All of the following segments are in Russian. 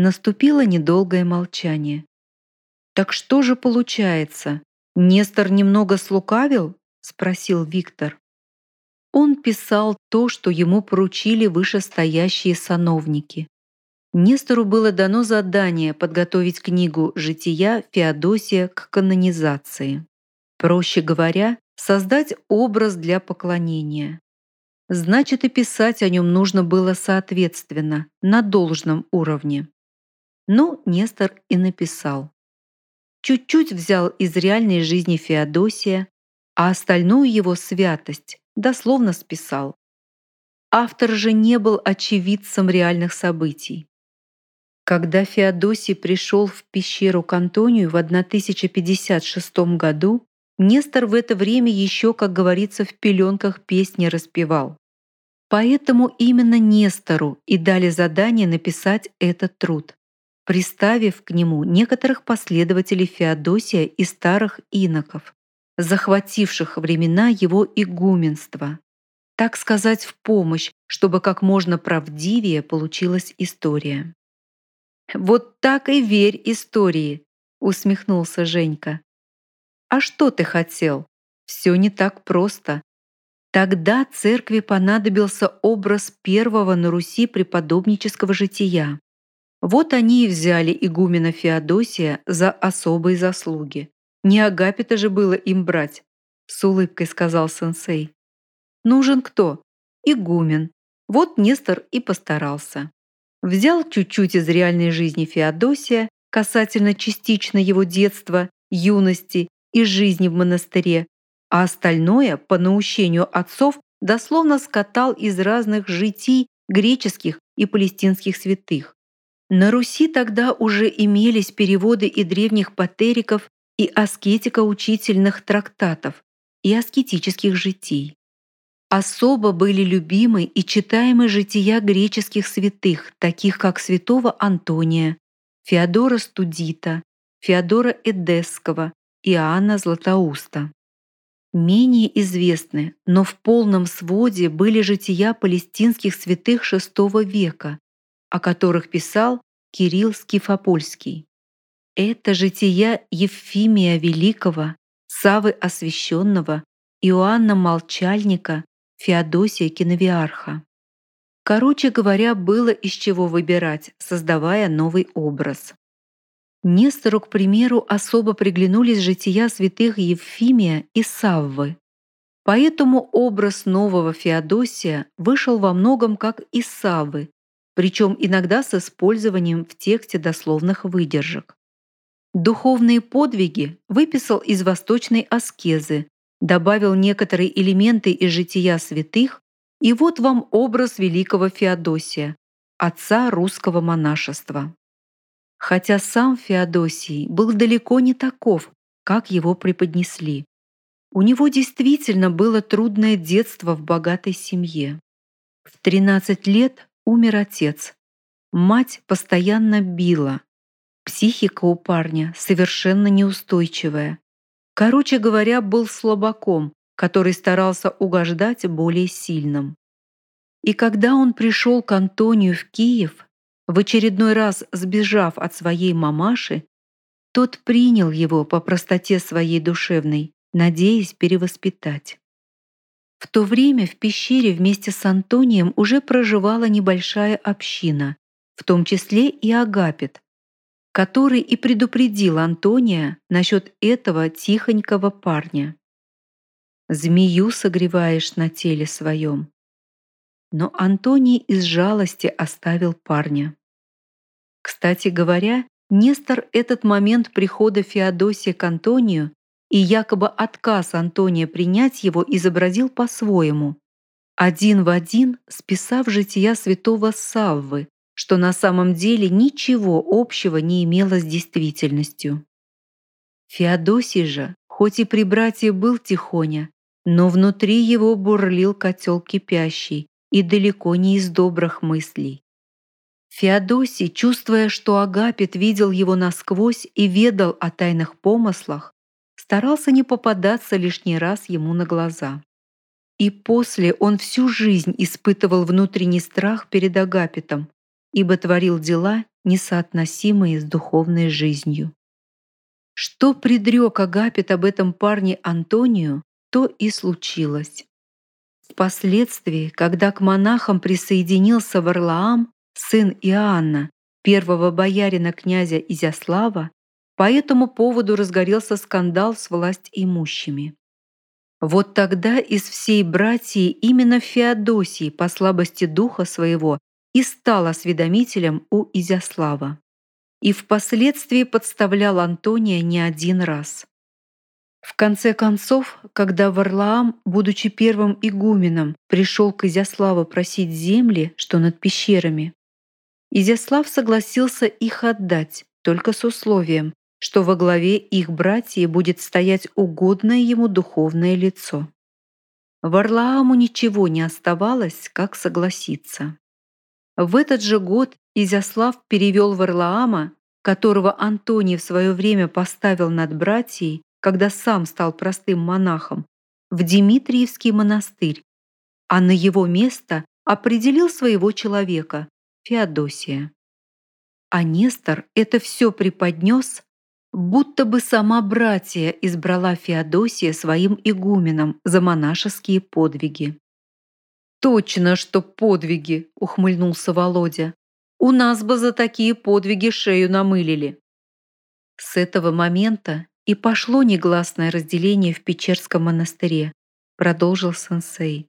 Наступило недолгое молчание. «Так что же получается? Нестор немного слукавил?» — спросил Виктор. Он писал то, что ему поручили вышестоящие сановники. Нестору было дано задание подготовить книгу «Жития Феодосия к канонизации». Проще говоря, создать образ для поклонения. Значит, и писать о нем нужно было соответственно, на должном уровне. Ну, Нестор и написал. Чуть-чуть взял из реальной жизни Феодосия, а остальную его святость дословно списал. Автор же не был очевидцем реальных событий. Когда Феодосий пришел в пещеру к Антонию в 1056 году, Нестор в это время еще, как говорится, в пеленках песни распевал. Поэтому именно Нестору и дали задание написать этот труд, приставив к нему некоторых последователей Феодосия и старых иноков, захвативших времена его игуменства. Так сказать, в помощь, чтобы как можно правдивее получилась история. «Вот так и верь истории», — усмехнулся Женька. «А что ты хотел? Все не так просто. Тогда церкви понадобился образ первого на Руси преподобнического жития. Вот они и взяли игумена Феодосия за особые заслуги. Не Агапита же было им брать, с улыбкой сказал сенсей. Нужен кто? Игумен. Вот Нестор и постарался. Взял чуть-чуть из реальной жизни Феодосия касательно частично его детства, юности и жизни в монастыре, а остальное, по наущению отцов, дословно скатал из разных житий греческих и палестинских святых. На Руси тогда уже имелись переводы и древних патериков, и аскетико-учительных трактатов, и аскетических житий. Особо были любимы и читаемы жития греческих святых, таких как святого Антония, Феодора Студита, Феодора Эдесского, Иоанна Златоуста. Менее известны, но в полном своде были жития палестинских святых VI века, о которых писал Кирилл Скифопольский. Это жития Евфимия Великого, Савы Освященного, Иоанна Молчальника, Феодосия Киновиарха. Короче говоря, было из чего выбирать, создавая новый образ. Нестору, к примеру, особо приглянулись жития святых Евфимия и Саввы. Поэтому образ нового Феодосия вышел во многом как из Саввы, причем иногда с использованием в тексте дословных выдержек. Духовные подвиги выписал из восточной аскезы, добавил некоторые элементы из жития святых, и вот вам образ великого Феодосия, отца русского монашества. Хотя сам Феодосий был далеко не таков, как его преподнесли. У него действительно было трудное детство в богатой семье. В 13 лет умер отец. Мать постоянно била. Психика у парня совершенно неустойчивая. Короче говоря, был слабаком, который старался угождать более сильным. И когда он пришел к Антонию в Киев, в очередной раз сбежав от своей мамаши, тот принял его по простоте своей душевной, надеясь перевоспитать. В то время в пещере вместе с Антонием уже проживала небольшая община, в том числе и Агапит, который и предупредил Антония насчет этого тихонького парня. «Змею согреваешь на теле своем». Но Антоний из жалости оставил парня. Кстати говоря, Нестор этот момент прихода Феодосия к Антонию и якобы отказ Антония принять его изобразил по-своему, один в один списав жития святого Саввы, что на самом деле ничего общего не имело с действительностью. Феодосий же, хоть и при братье был тихоня, но внутри его бурлил котел кипящий и далеко не из добрых мыслей. Феодосий, чувствуя, что Агапит видел его насквозь и ведал о тайных помыслах, старался не попадаться лишний раз ему на глаза. И после он всю жизнь испытывал внутренний страх перед Агапитом, ибо творил дела, несоотносимые с духовной жизнью. Что предрек Агапит об этом парне Антонию, то и случилось. Впоследствии, когда к монахам присоединился Варлаам, сын Иоанна, первого боярина князя Изяслава, по этому поводу разгорелся скандал с власть имущими. Вот тогда из всей братьи именно Феодосий по слабости духа своего и стал осведомителем у Изяслава. И впоследствии подставлял Антония не один раз. В конце концов, когда Варлаам, будучи первым игуменом, пришел к Изяславу просить земли, что над пещерами, Изяслав согласился их отдать, только с условием, что во главе их братьев будет стоять угодное ему духовное лицо. Варлааму ничего не оставалось, как согласиться. В этот же год Изяслав перевел Варлаама, которого Антоний в свое время поставил над братьей, когда сам стал простым монахом, в Дмитриевский монастырь, а на его место определил своего человека, Феодосия. А Нестор это все преподнес будто бы сама братья избрала Феодосия своим игуменом за монашеские подвиги. «Точно, что подвиги!» — ухмыльнулся Володя. «У нас бы за такие подвиги шею намылили». С этого момента и пошло негласное разделение в Печерском монастыре, продолжил сенсей.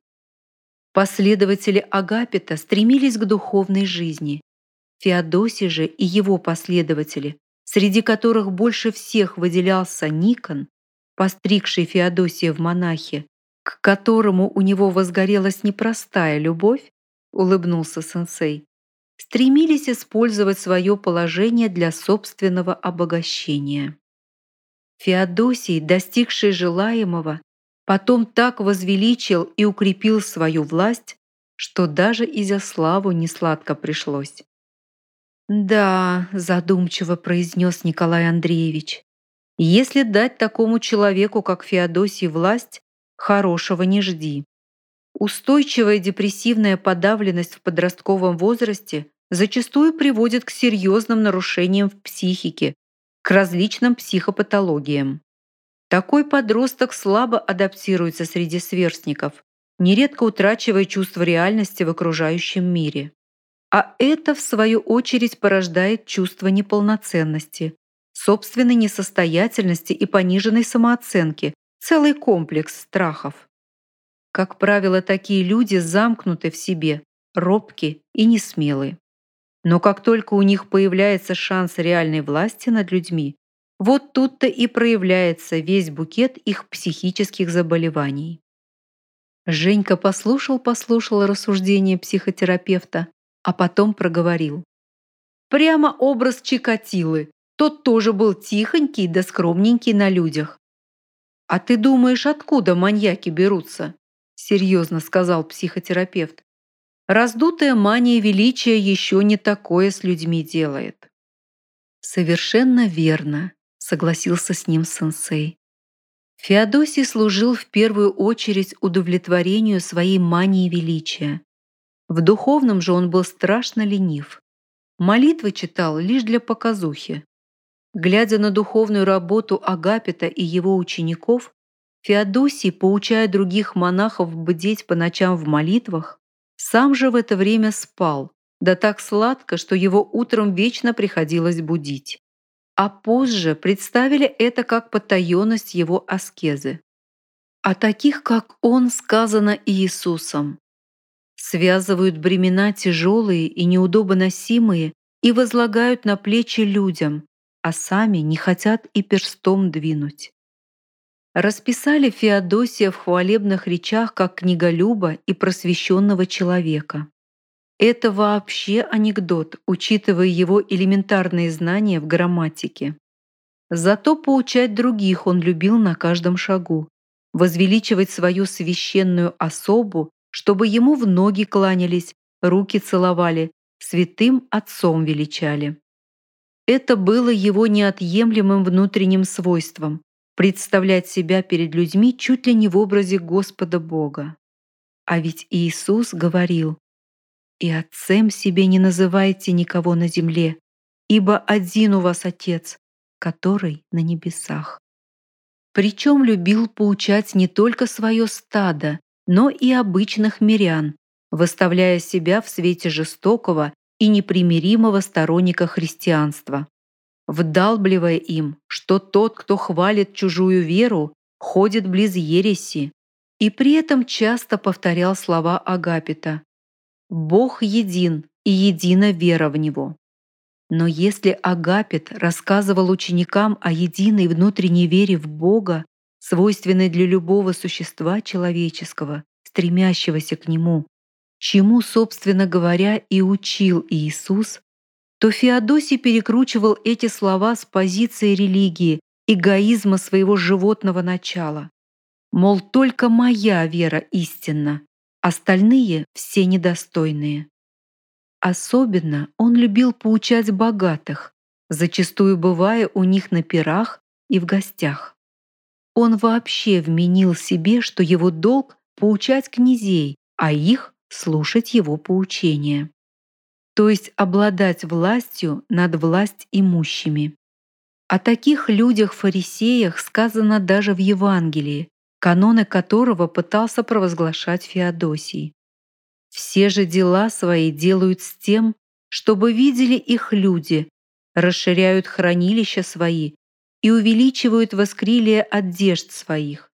Последователи Агапита стремились к духовной жизни. Феодосий же и его последователи среди которых больше всех выделялся Никон, постригший Феодосия в монахе, к которому у него возгорелась непростая любовь, улыбнулся сенсей, стремились использовать свое положение для собственного обогащения. Феодосий, достигший желаемого, потом так возвеличил и укрепил свою власть, что даже Изяславу несладко пришлось. «Да», — задумчиво произнес Николай Андреевич, «если дать такому человеку, как Феодосий, власть, хорошего не жди. Устойчивая депрессивная подавленность в подростковом возрасте зачастую приводит к серьезным нарушениям в психике, к различным психопатологиям. Такой подросток слабо адаптируется среди сверстников, нередко утрачивая чувство реальности в окружающем мире. А это, в свою очередь, порождает чувство неполноценности, собственной несостоятельности и пониженной самооценки, целый комплекс страхов. Как правило, такие люди замкнуты в себе, робки и несмелые. Но как только у них появляется шанс реальной власти над людьми, вот тут-то и проявляется весь букет их психических заболеваний. Женька послушал-послушал рассуждения психотерапевта, а потом проговорил. Прямо образ Чикатилы. Тот тоже был тихонький да скромненький на людях. «А ты думаешь, откуда маньяки берутся?» серьезно сказал психотерапевт. Раздутая мания величия еще не такое с людьми делает. Совершенно верно, согласился с ним сенсей. Феодосий служил в первую очередь удовлетворению своей мании величия. В духовном же он был страшно ленив. Молитвы читал лишь для показухи. Глядя на духовную работу Агапита и его учеников, Феодосий, поучая других монахов бдеть по ночам в молитвах, сам же в это время спал, да так сладко, что его утром вечно приходилось будить. А позже представили это как потаенность его аскезы. О таких, как он, сказано Иисусом связывают бремена тяжелые и неудобоносимые и возлагают на плечи людям, а сами не хотят и перстом двинуть. Расписали Феодосия в хвалебных речах как книголюба и просвещенного человека. Это вообще анекдот, учитывая его элементарные знания в грамматике. Зато поучать других он любил на каждом шагу, возвеличивать свою священную особу чтобы ему в ноги кланялись, руки целовали, святым отцом величали. Это было его неотъемлемым внутренним свойством – представлять себя перед людьми чуть ли не в образе Господа Бога. А ведь Иисус говорил и отцем себе не называйте никого на земле, ибо один у вас Отец, который на небесах. Причем любил поучать не только свое стадо, но и обычных мирян, выставляя себя в свете жестокого и непримиримого сторонника христианства, вдалбливая им, что тот, кто хвалит чужую веру, ходит близ ереси, и при этом часто повторял слова Агапита «Бог един, и едина вера в Него». Но если Агапит рассказывал ученикам о единой внутренней вере в Бога, свойственной для любого существа человеческого, стремящегося к Нему, чему, собственно говоря, и учил Иисус, то Феодосий перекручивал эти слова с позиции религии, эгоизма своего животного начала. Мол, только моя вера истинна, остальные все недостойные. Особенно он любил поучать богатых, зачастую бывая у них на пирах и в гостях. Он вообще вменил себе, что его долг — поучать князей, а их — слушать его поучения. То есть обладать властью над власть имущими. О таких людях-фарисеях сказано даже в Евангелии, каноны которого пытался провозглашать Феодосий. Все же дела свои делают с тем, чтобы видели их люди, расширяют хранилища свои и увеличивают воскрилие одежд своих.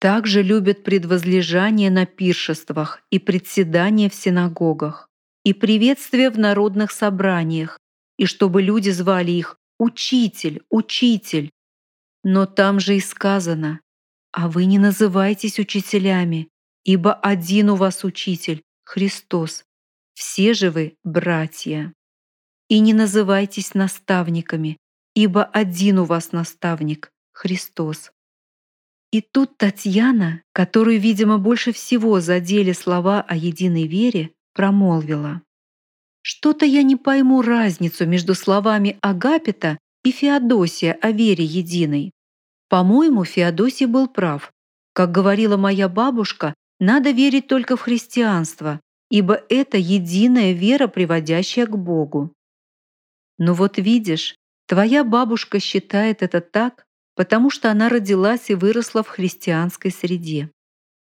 Также любят предвозлежание на пиршествах и председание в синагогах, и приветствие в народных собраниях, и чтобы люди звали их «Учитель, Учитель». Но там же и сказано «А вы не называйтесь учителями, ибо один у вас Учитель, Христос, все же вы братья. И не называйтесь наставниками, ибо один у вас наставник — Христос. И тут Татьяна, которую, видимо, больше всего задели слова о единой вере, промолвила. «Что-то я не пойму разницу между словами Агапита и Феодосия о вере единой. По-моему, Феодосий был прав. Как говорила моя бабушка, надо верить только в христианство, ибо это единая вера, приводящая к Богу. Но вот видишь, твоя бабушка считает это так, потому что она родилась и выросла в христианской среде.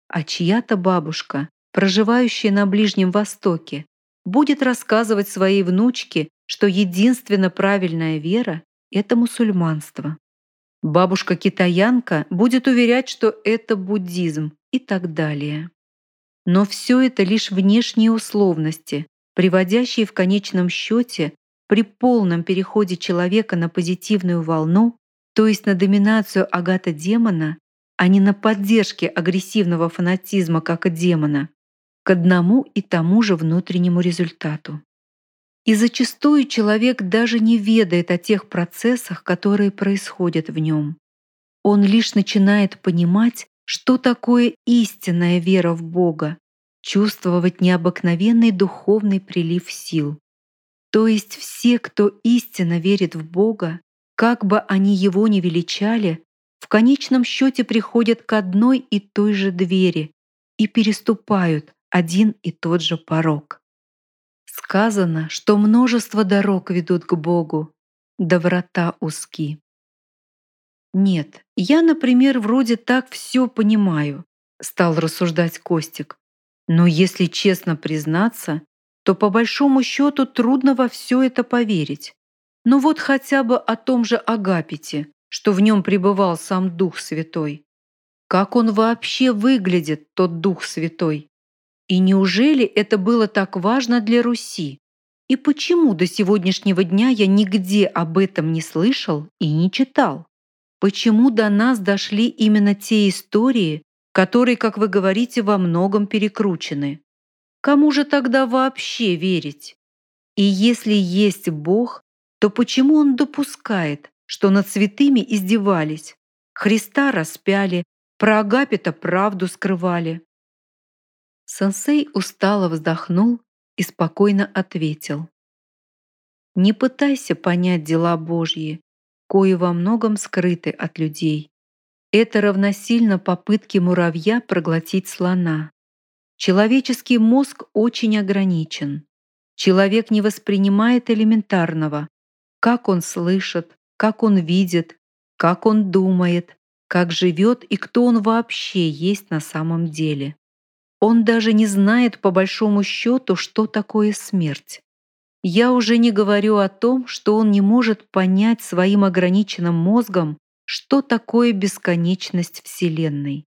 А чья-то бабушка, проживающая на Ближнем Востоке, будет рассказывать своей внучке, что единственно правильная вера — это мусульманство. Бабушка-китаянка будет уверять, что это буддизм и так далее. Но все это лишь внешние условности, приводящие в конечном счете при полном переходе человека на позитивную волну, то есть на доминацию агата-демона, а не на поддержке агрессивного фанатизма как демона, к одному и тому же внутреннему результату. И зачастую человек даже не ведает о тех процессах, которые происходят в нем. Он лишь начинает понимать, что такое истинная вера в Бога, чувствовать необыкновенный духовный прилив сил. То есть все, кто истинно верит в Бога, как бы они его ни величали, в конечном счете приходят к одной и той же двери и переступают один и тот же порог. Сказано, что множество дорог ведут к Богу, да врата узки. «Нет, я, например, вроде так все понимаю», — стал рассуждать Костик. «Но если честно признаться, то по большому счету трудно во все это поверить. Ну вот хотя бы о том же Агапите, что в нем пребывал сам Дух Святой. Как он вообще выглядит, тот Дух Святой? И неужели это было так важно для Руси? И почему до сегодняшнего дня я нигде об этом не слышал и не читал? Почему до нас дошли именно те истории, которые, как вы говорите, во многом перекручены? Кому же тогда вообще верить? И если есть Бог, то почему Он допускает, что над святыми издевались, Христа распяли, про Агапита правду скрывали? Сенсей устало вздохнул и спокойно ответил. «Не пытайся понять дела Божьи, кои во многом скрыты от людей. Это равносильно попытке муравья проглотить слона. Человеческий мозг очень ограничен. Человек не воспринимает элементарного, как он слышит, как он видит, как он думает, как живет и кто он вообще есть на самом деле. Он даже не знает по большому счету, что такое смерть. Я уже не говорю о том, что он не может понять своим ограниченным мозгом, что такое бесконечность Вселенной.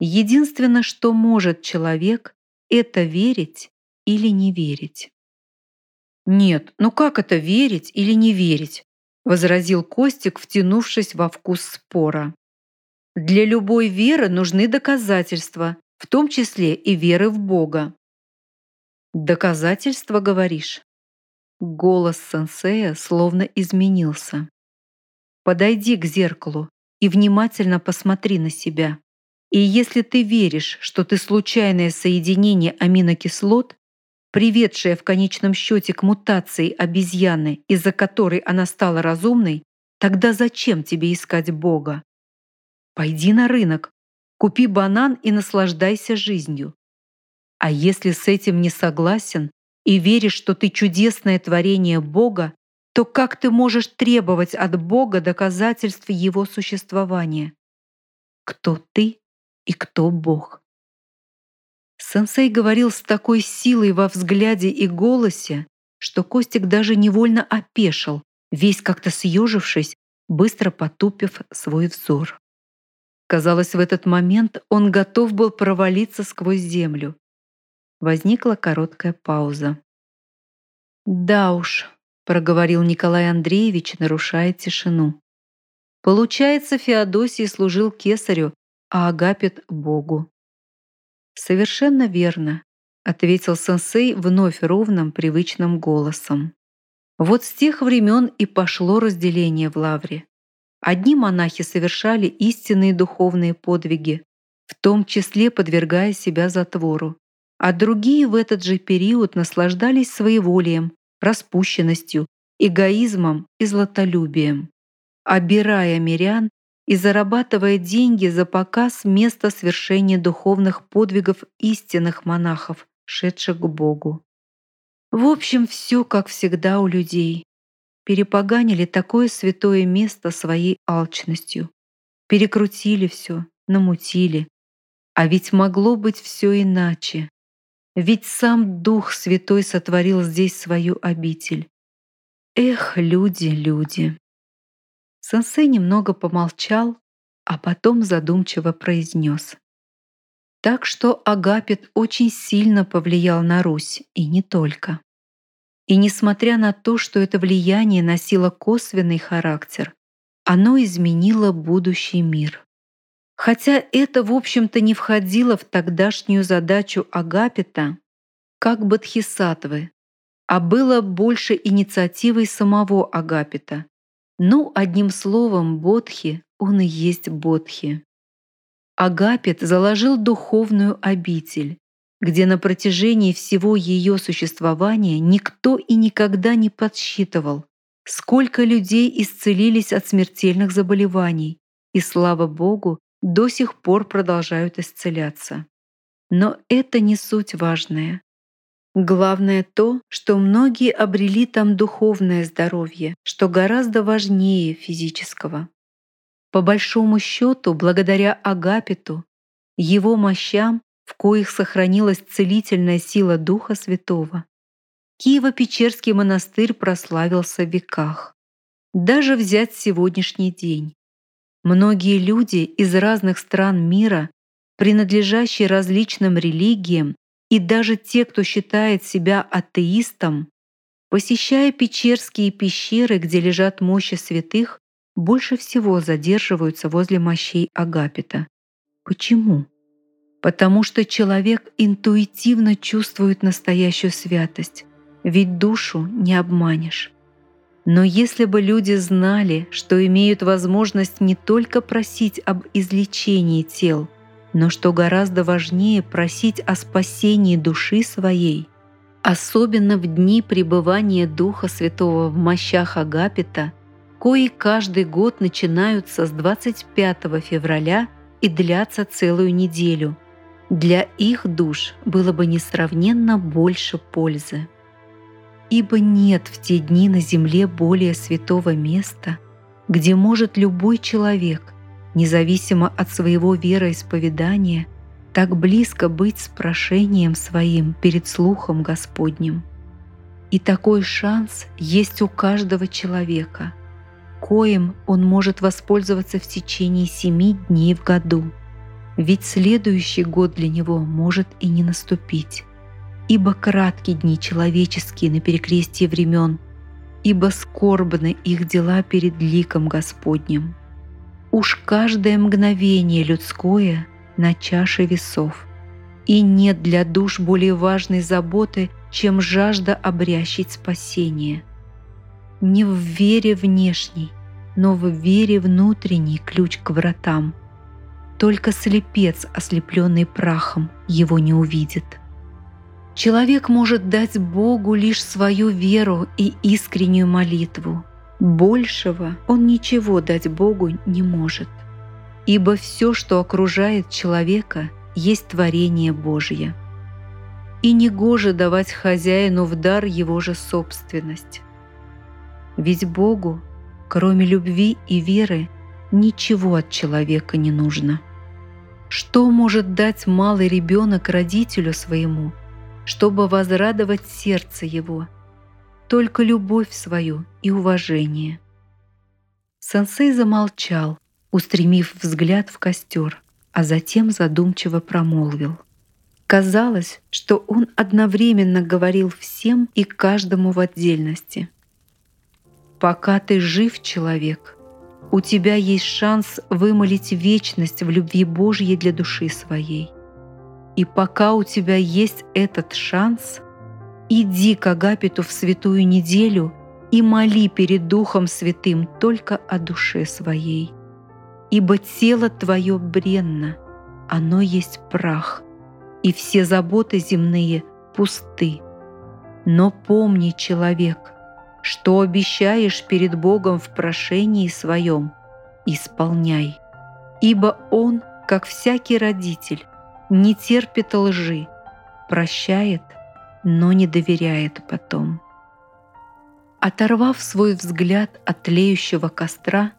Единственное, что может человек, это верить или не верить. «Нет, ну как это верить или не верить?» — возразил Костик, втянувшись во вкус спора. «Для любой веры нужны доказательства, в том числе и веры в Бога». «Доказательства, говоришь?» Голос сенсея словно изменился. «Подойди к зеркалу и внимательно посмотри на себя. И если ты веришь, что ты случайное соединение аминокислот, приведшее в конечном счете к мутации обезьяны, из-за которой она стала разумной, тогда зачем тебе искать Бога? Пойди на рынок, купи банан и наслаждайся жизнью. А если с этим не согласен и веришь, что ты чудесное творение Бога, то как ты можешь требовать от Бога доказательств Его существования? Кто ты и кто Бог? Сенсей говорил с такой силой во взгляде и голосе, что Костик даже невольно опешил, весь как-то съежившись, быстро потупив свой взор. Казалось, в этот момент он готов был провалиться сквозь землю. Возникла короткая пауза. «Да уж», — проговорил Николай Андреевич, нарушая тишину. «Получается, Феодосий служил кесарю, а Агапит — Богу. «Совершенно верно», — ответил сенсей вновь ровным, привычным голосом. Вот с тех времен и пошло разделение в лавре. Одни монахи совершали истинные духовные подвиги, в том числе подвергая себя затвору, а другие в этот же период наслаждались своеволием, распущенностью, эгоизмом и златолюбием, обирая мирян и зарабатывая деньги за показ места свершения духовных подвигов истинных монахов, шедших к Богу. В общем, все как всегда у людей. Перепоганили такое святое место своей алчностью. Перекрутили все, намутили. А ведь могло быть все иначе. Ведь сам Дух Святой сотворил здесь свою обитель. Эх, люди, люди. Сенсей немного помолчал, а потом задумчиво произнес. Так что Агапит очень сильно повлиял на Русь, и не только. И несмотря на то, что это влияние носило косвенный характер, оно изменило будущий мир. Хотя это, в общем-то, не входило в тогдашнюю задачу Агапита как Бодхисаттвы, а было больше инициативой самого Агапита, ну, одним словом, Бодхи, он и есть Бодхи. Агапит заложил духовную обитель, где на протяжении всего ее существования никто и никогда не подсчитывал, сколько людей исцелились от смертельных заболеваний, и, слава Богу, до сих пор продолжают исцеляться. Но это не суть важная. Главное то, что многие обрели там духовное здоровье, что гораздо важнее физического. По большому счету, благодаря Агапиту, его мощам, в коих сохранилась целительная сила Духа Святого, Киево-Печерский монастырь прославился в веках. Даже взять сегодняшний день. Многие люди из разных стран мира, принадлежащие различным религиям, и даже те, кто считает себя атеистом, посещая печерские пещеры, где лежат мощи святых, больше всего задерживаются возле мощей Агапита. Почему? Потому что человек интуитивно чувствует настоящую святость, ведь душу не обманешь. Но если бы люди знали, что имеют возможность не только просить об излечении тел – но что гораздо важнее просить о спасении души своей, особенно в дни пребывания Духа Святого в мощах Агапита, кои каждый год начинаются с 25 февраля и длятся целую неделю, для их душ было бы несравненно больше пользы. Ибо нет в те дни на земле более святого места, где может любой человек, независимо от своего вероисповедания, так близко быть с прошением своим перед слухом Господним. И такой шанс есть у каждого человека, коим он может воспользоваться в течение семи дней в году. Ведь следующий год для него может и не наступить. Ибо краткие дни человеческие на перекрестии времен, ибо скорбны их дела перед ликом Господним. Уж каждое мгновение людское на чаше весов, и нет для душ более важной заботы, чем жажда обрящить спасение. Не в вере внешней, но в вере внутренней ключ к вратам. Только слепец, ослепленный прахом, его не увидит. Человек может дать Богу лишь свою веру и искреннюю молитву. Большего он ничего дать Богу не может. Ибо все, что окружает человека, есть творение Божье и негоже давать хозяину в дар его же собственность. Ведь Богу, кроме любви и веры, ничего от человека не нужно. Что может дать малый ребенок родителю своему, чтобы возрадовать сердце его? Только любовь свою и уважение. Сансей замолчал, устремив взгляд в костер, а затем задумчиво промолвил — Казалось, что он одновременно говорил всем и каждому в отдельности. «Пока ты жив, человек, у тебя есть шанс вымолить вечность в любви Божьей для души своей. И пока у тебя есть этот шанс, иди к Агапиту в святую неделю и моли перед Духом Святым только о душе своей. Ибо тело твое бренно, оно есть прах, и все заботы земные пусты. Но помни, человек, что обещаешь перед Богом в прошении своем, исполняй. Ибо Он, как всякий родитель, не терпит лжи, прощает, но не доверяет потом. Оторвав свой взгляд от тлеющего костра,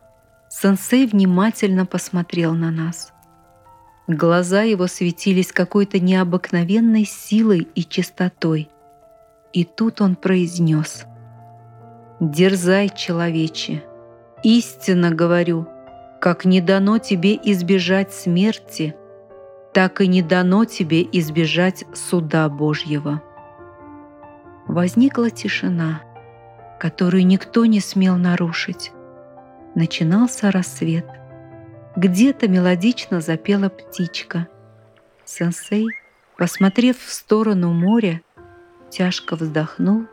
сенсей внимательно посмотрел на нас. Глаза его светились какой-то необыкновенной силой и чистотой. И тут он произнес «Дерзай, человече, истинно говорю, как не дано тебе избежать смерти, так и не дано тебе избежать суда Божьего». Возникла тишина, которую никто не смел нарушить. Начинался рассвет — где-то мелодично запела птичка. Сенсей, посмотрев в сторону моря, тяжко вздохнул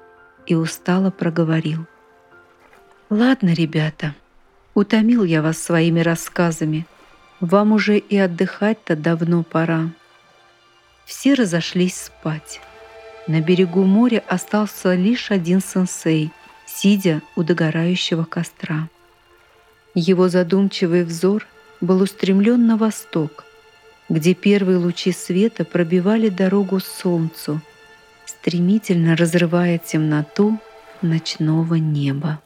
и устало проговорил. «Ладно, ребята, утомил я вас своими рассказами. Вам уже и отдыхать-то давно пора». Все разошлись спать. На берегу моря остался лишь один сенсей, сидя у догорающего костра. Его задумчивый взор – был устремлен на восток, где первые лучи света пробивали дорогу солнцу, стремительно разрывая темноту ночного неба.